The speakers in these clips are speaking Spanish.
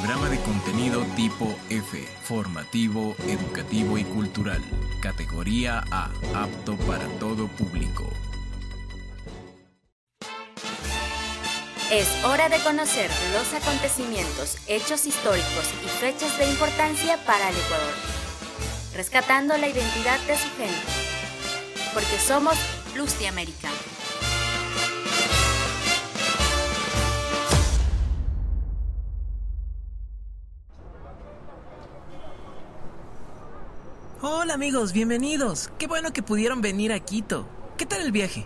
Programa de contenido tipo F, formativo, educativo y cultural. Categoría A, apto para todo público. Es hora de conocer los acontecimientos, hechos históricos y fechas de importancia para el Ecuador, rescatando la identidad de su gente, porque somos Luz de América. Hola amigos, bienvenidos. Qué bueno que pudieron venir a Quito. ¿Qué tal el viaje?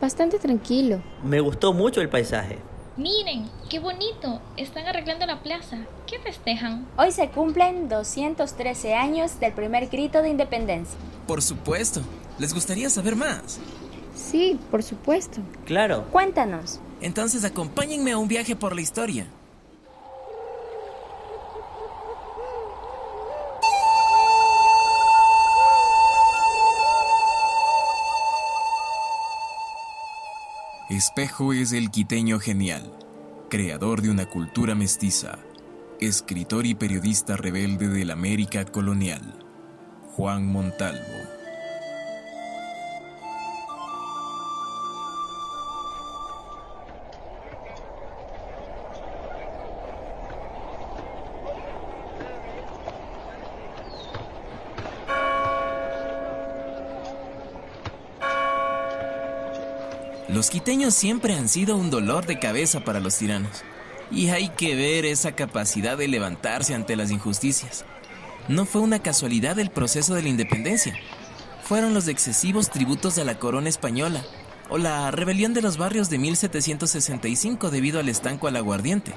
Bastante tranquilo. Me gustó mucho el paisaje. Miren, qué bonito. Están arreglando la plaza. ¿Qué festejan? Hoy se cumplen 213 años del primer grito de independencia. Por supuesto. ¿Les gustaría saber más? Sí, por supuesto. Claro. Cuéntanos. Entonces acompáñenme a un viaje por la historia. Espejo es el quiteño genial, creador de una cultura mestiza, escritor y periodista rebelde de la América colonial, Juan Montalvo. Los quiteños siempre han sido un dolor de cabeza para los tiranos. Y hay que ver esa capacidad de levantarse ante las injusticias. No fue una casualidad el proceso de la independencia. Fueron los excesivos tributos de la corona española o la rebelión de los barrios de 1765 debido al estanco al aguardiente.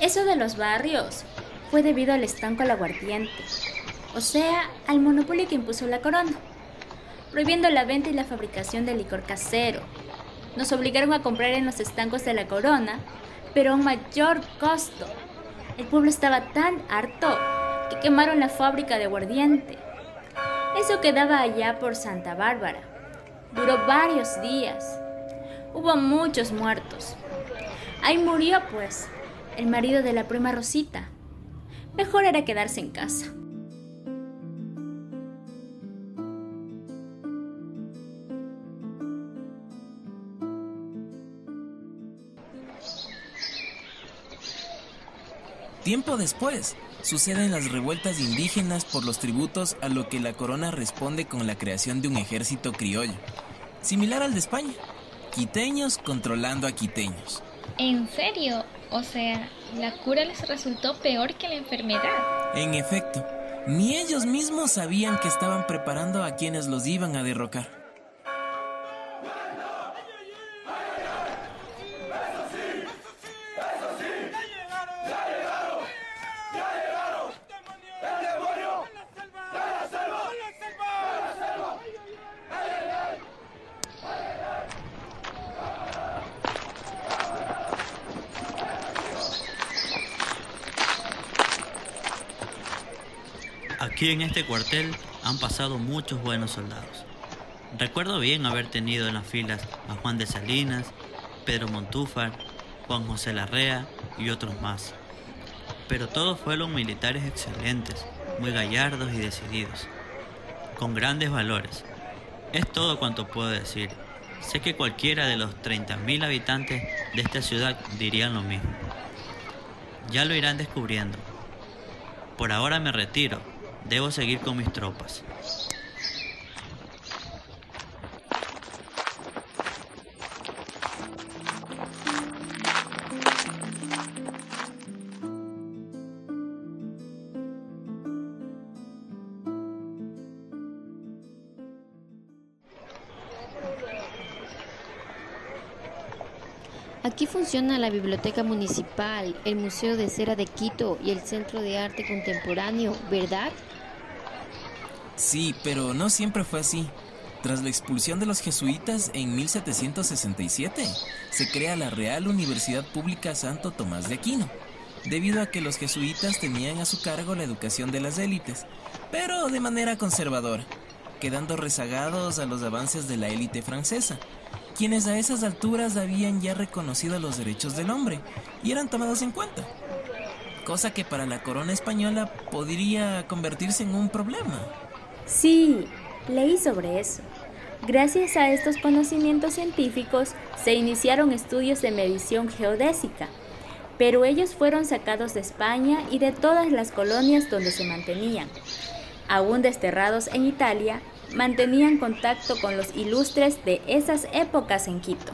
Eso de los barrios fue debido al estanco al aguardiente, o sea, al monopolio que impuso la corona prohibiendo la venta y la fabricación de licor casero. Nos obligaron a comprar en los estancos de la corona, pero a un mayor costo. El pueblo estaba tan harto que quemaron la fábrica de aguardiente. Eso quedaba allá por Santa Bárbara. Duró varios días. Hubo muchos muertos. Ahí murió, pues, el marido de la prima Rosita. Mejor era quedarse en casa. Tiempo después, suceden las revueltas indígenas por los tributos a lo que la corona responde con la creación de un ejército criollo, similar al de España, quiteños controlando a quiteños. ¿En serio? O sea, la cura les resultó peor que la enfermedad. En efecto, ni ellos mismos sabían que estaban preparando a quienes los iban a derrocar. Aquí en este cuartel han pasado muchos buenos soldados. Recuerdo bien haber tenido en las filas a Juan de Salinas, Pedro Montúfar, Juan José Larrea y otros más. Pero todos fueron militares excelentes, muy gallardos y decididos, con grandes valores. Es todo cuanto puedo decir. Sé que cualquiera de los 30.000 habitantes de esta ciudad dirían lo mismo. Ya lo irán descubriendo. Por ahora me retiro Debo seguir con mis tropas. Funciona la Biblioteca Municipal, el Museo de Cera de Quito y el Centro de Arte Contemporáneo, ¿verdad? Sí, pero no siempre fue así. Tras la expulsión de los jesuitas en 1767, se crea la Real Universidad Pública Santo Tomás de Aquino, debido a que los jesuitas tenían a su cargo la educación de las élites, pero de manera conservadora, quedando rezagados a los avances de la élite francesa, quienes a esas alturas habían ya reconocido los derechos del hombre y eran tomados en cuenta, cosa que para la corona española podría convertirse en un problema. Sí, leí sobre eso. Gracias a estos conocimientos científicos se iniciaron estudios de medición geodésica, pero ellos fueron sacados de España y de todas las colonias donde se mantenían. Aún desterrados en Italia, mantenían contacto con los ilustres de esas épocas en Quito.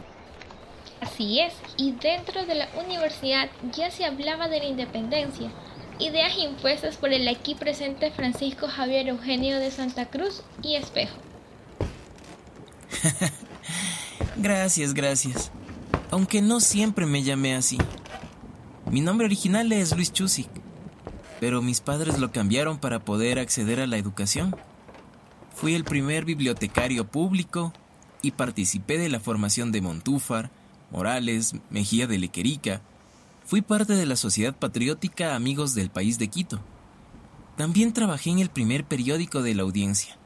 Así es, y dentro de la universidad ya se hablaba de la independencia, ideas impuestas por el aquí presente Francisco Javier Eugenio de Santa Cruz y Espejo. gracias, gracias. Aunque no siempre me llamé así. Mi nombre original es Luis Chusik, pero mis padres lo cambiaron para poder acceder a la educación. Fui el primer bibliotecario público y participé de la formación de Montúfar, Morales, Mejía de Lequerica. Fui parte de la Sociedad Patriótica Amigos del País de Quito. También trabajé en el primer periódico de la audiencia,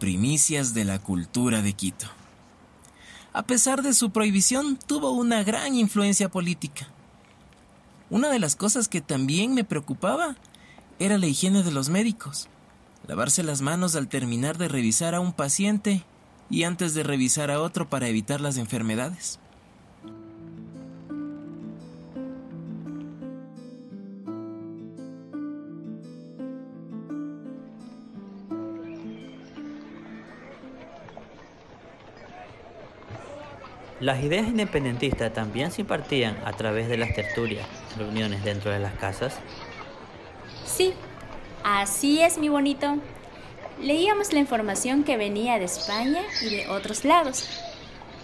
Primicias de la Cultura de Quito. A pesar de su prohibición, tuvo una gran influencia política. Una de las cosas que también me preocupaba era la higiene de los médicos. Lavarse las manos al terminar de revisar a un paciente y antes de revisar a otro para evitar las enfermedades. Las ideas independentistas también se impartían a través de las tertulias, reuniones dentro de las casas. Sí, así es mi bonito. Leíamos la información que venía de España y de otros lados.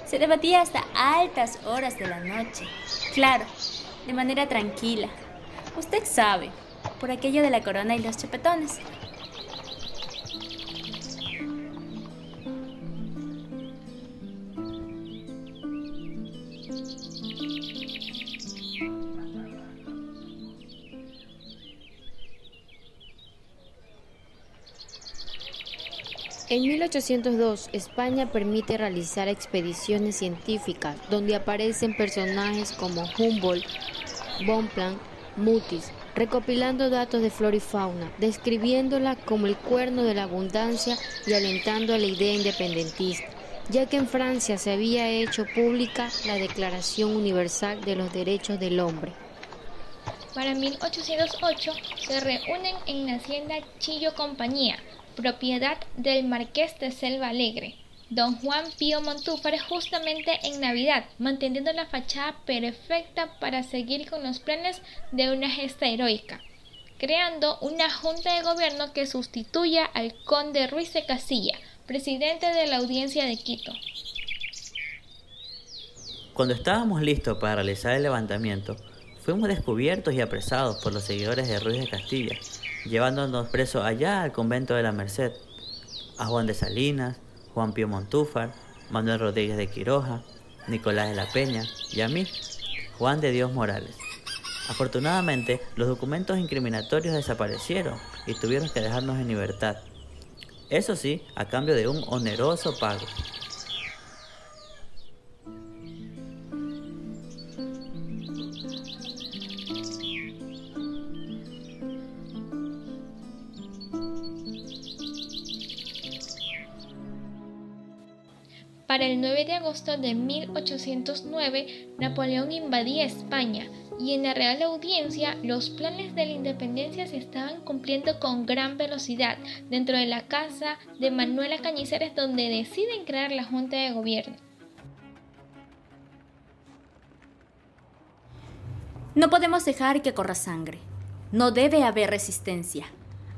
Se debatía hasta altas horas de la noche. Claro, de manera tranquila. Usted sabe, por aquello de la corona y los chapetones. En 1802, España permite realizar expediciones científicas donde aparecen personajes como Humboldt, Bonpland, Mutis, recopilando datos de flora y fauna, describiéndola como el cuerno de la abundancia y alentando a la idea independentista, ya que en Francia se había hecho pública la Declaración Universal de los Derechos del Hombre. Para 1808 se reúnen en la hacienda Chillo Compañía, propiedad del marqués de Selva Alegre, don Juan Pío Montúfar justamente en Navidad, manteniendo la fachada perfecta para seguir con los planes de una gesta heroica, creando una junta de gobierno que sustituya al conde Ruiz de Castilla, presidente de la audiencia de Quito. Cuando estábamos listos para realizar el levantamiento, fuimos descubiertos y apresados por los seguidores de Ruiz de Castilla, llevándonos presos allá al convento de la Merced, a Juan de Salinas, Juan Pío Montúfar, Manuel Rodríguez de Quiroja, Nicolás de la Peña y a mí, Juan de Dios Morales. Afortunadamente, los documentos incriminatorios desaparecieron y tuvieron que dejarnos en libertad. Eso sí, a cambio de un oneroso pago. Para el 9 de agosto de 1809, Napoleón invadía España y en la Real Audiencia los planes de la independencia se estaban cumpliendo con gran velocidad dentro de la casa de Manuela Cañizares donde deciden crear la Junta de Gobierno. No podemos dejar que corra sangre. No debe haber resistencia.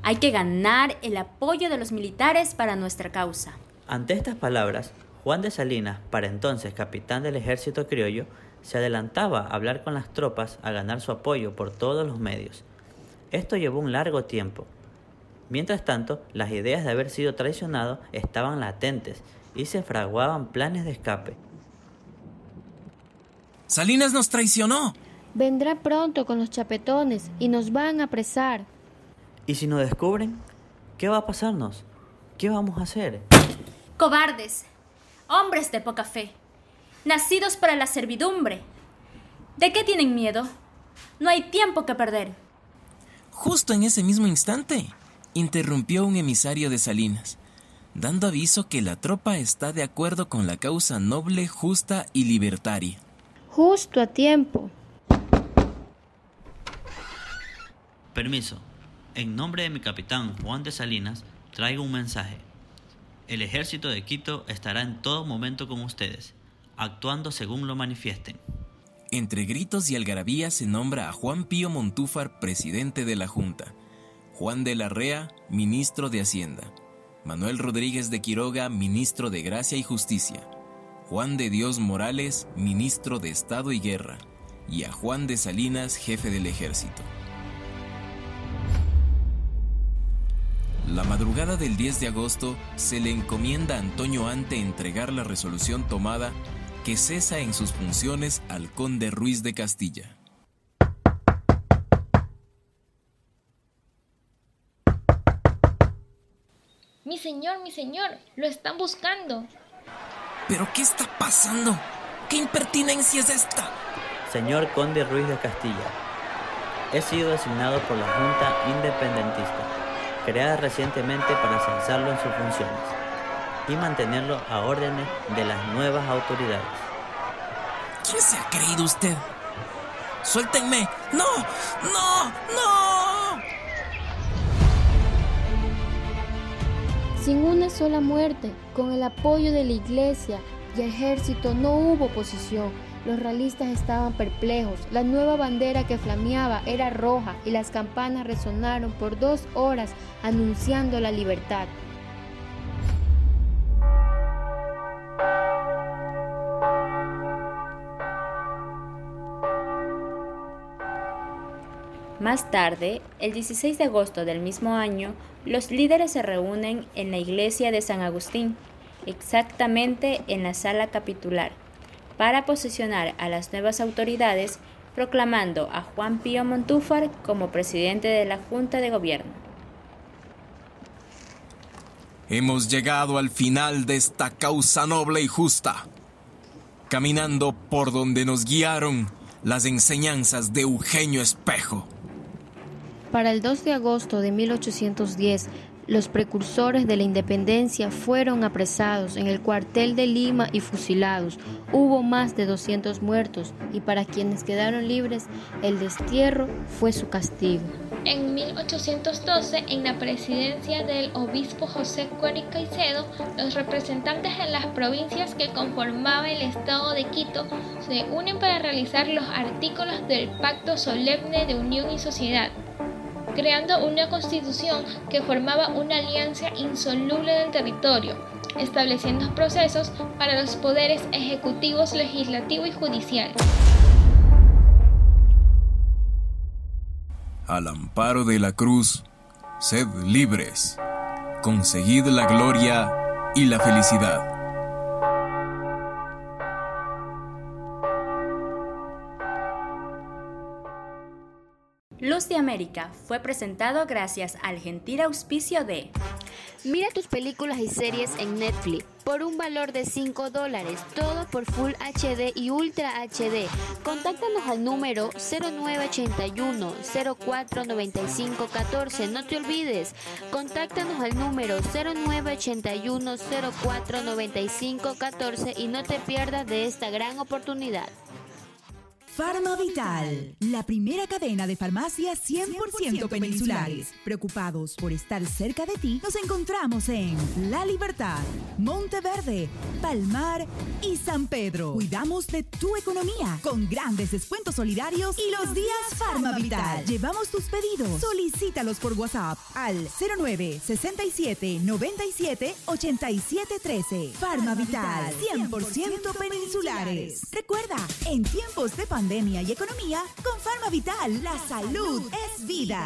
Hay que ganar el apoyo de los militares para nuestra causa. Ante estas palabras, Juan de Salinas, para entonces capitán del ejército criollo, se adelantaba a hablar con las tropas a ganar su apoyo por todos los medios. Esto llevó un largo tiempo. Mientras tanto, las ideas de haber sido traicionado estaban latentes y se fraguaban planes de escape. Salinas nos traicionó. Vendrá pronto con los chapetones y nos van a apresar. ¿Y si nos descubren? ¿Qué va a pasarnos? ¿Qué vamos a hacer? Cobardes, hombres de poca fe. nacidos para la servidumbre. ¿De qué tienen miedo? No hay tiempo que perder. Justo en ese mismo instante, interrumpió un emisario de Salinas, dando aviso que la tropa está de acuerdo con la causa noble, justa y libertaria. Justo a tiempo. Permiso. En nombre de mi capitán Juan de Salinas, traigo un mensaje. El ejército de Quito estará en todo momento con ustedes, actuando según lo manifiesten. Entre gritos y algarabía se nombra a Juan Pío Montúfar presidente de la Junta, Juan de la Rea, ministro de Hacienda, Manuel Rodríguez de Quiroga, ministro de Gracia y Justicia, Juan de Dios Morales, ministro de Estado y Guerra, y a Juan de Salinas, jefe del ejército. La madrugada del 10 de agosto se le encomienda a Antonio Ante entregar la resolución tomada que cesa en sus funciones al conde Ruiz de Castilla. Mi señor, mi señor, lo están buscando. ¿Pero qué está pasando? ¿Qué impertinencia es esta? Señor conde Ruiz de Castilla, he sido designado por la Junta Independentista, creada recientemente para censarlo en sus funciones y mantenerlo a órdenes de las nuevas autoridades. ¿Quién se ha creído usted? ¡Suéltenme! ¡No! ¡No! ¡No! Sin una sola muerte, con el apoyo de la iglesia y ejército, no hubo oposición. Los realistas estaban perplejos. La nueva bandera que flameaba era roja y las campanas resonaron por dos horas anunciando la libertad. Más tarde, el 16 de agosto del mismo año, los líderes se reúnen en la iglesia de San Agustín, exactamente en la sala capitular, para posicionar a las nuevas autoridades, proclamando a Juan Pío Montúfar como presidente de la Junta de Gobierno. Hemos llegado al final de esta causa noble y justa, caminando por donde nos guiaron las enseñanzas de Eugenio Espejo. Para el 2 de agosto de 1810, los precursores de la independencia fueron apresados en el cuartel de Lima y fusilados. Hubo más de 200 muertos y para quienes quedaron libres, el destierro fue su castigo. En 1812, en la presidencia del obispo José Cueri Caicedo, los representantes de las provincias que conformaban el estado de Quito se unen para realizar los artículos del Pacto Solemne de Unión y Sociedad creando una constitución que formaba una alianza insoluble del territorio, estableciendo procesos para los poderes ejecutivos, legislativo y judicial. Al amparo de la cruz, sed libres, conseguid la gloria y la felicidad. América fue presentado gracias al gentil auspicio de Mira tus películas y series en Netflix por un valor de 5 dólares, todo por Full HD y Ultra HD. Contáctanos al número 0981 0495 14. No te olvides, contáctanos al número 0981 0495 14 y no te pierdas de esta gran oportunidad. Farmavital, la primera cadena de farmacias 100%, peninsulares. Preocupados por estar cerca de ti, nos encontramos en La Libertad, Monteverde, Palmar y San Pedro. Cuidamos de tu economía con grandes descuentos solidarios y los días Farmavital. Llevamos tus pedidos. Solicítalos por WhatsApp al 09 67 97 87 13. Farmavital, 100% peninsulares. Recuerda, en tiempos de pandemia y economía, con Farma Vital, la salud es vida.